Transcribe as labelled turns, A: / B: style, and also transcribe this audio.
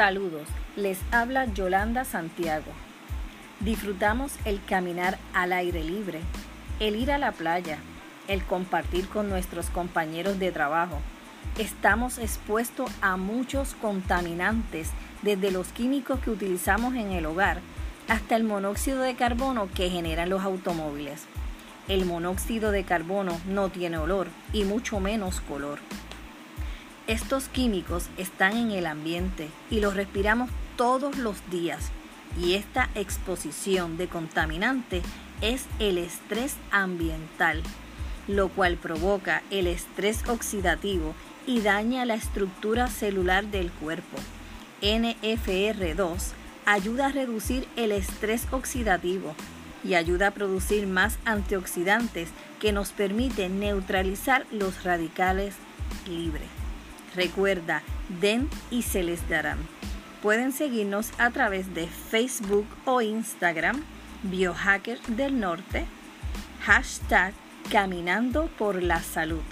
A: Saludos, les habla Yolanda Santiago. Disfrutamos el caminar al aire libre, el ir a la playa, el compartir con nuestros compañeros de trabajo. Estamos expuestos a muchos contaminantes, desde los químicos que utilizamos en el hogar hasta el monóxido de carbono que generan los automóviles. El monóxido de carbono no tiene olor y mucho menos color. Estos químicos están en el ambiente y los respiramos todos los días y esta exposición de contaminantes es el estrés ambiental, lo cual provoca el estrés oxidativo y daña la estructura celular del cuerpo. NFR2 ayuda a reducir el estrés oxidativo y ayuda a producir más antioxidantes que nos permiten neutralizar los radicales libres. Recuerda, den y se les darán. Pueden seguirnos a través de Facebook o Instagram, Biohacker del Norte, hashtag Caminando por la Salud.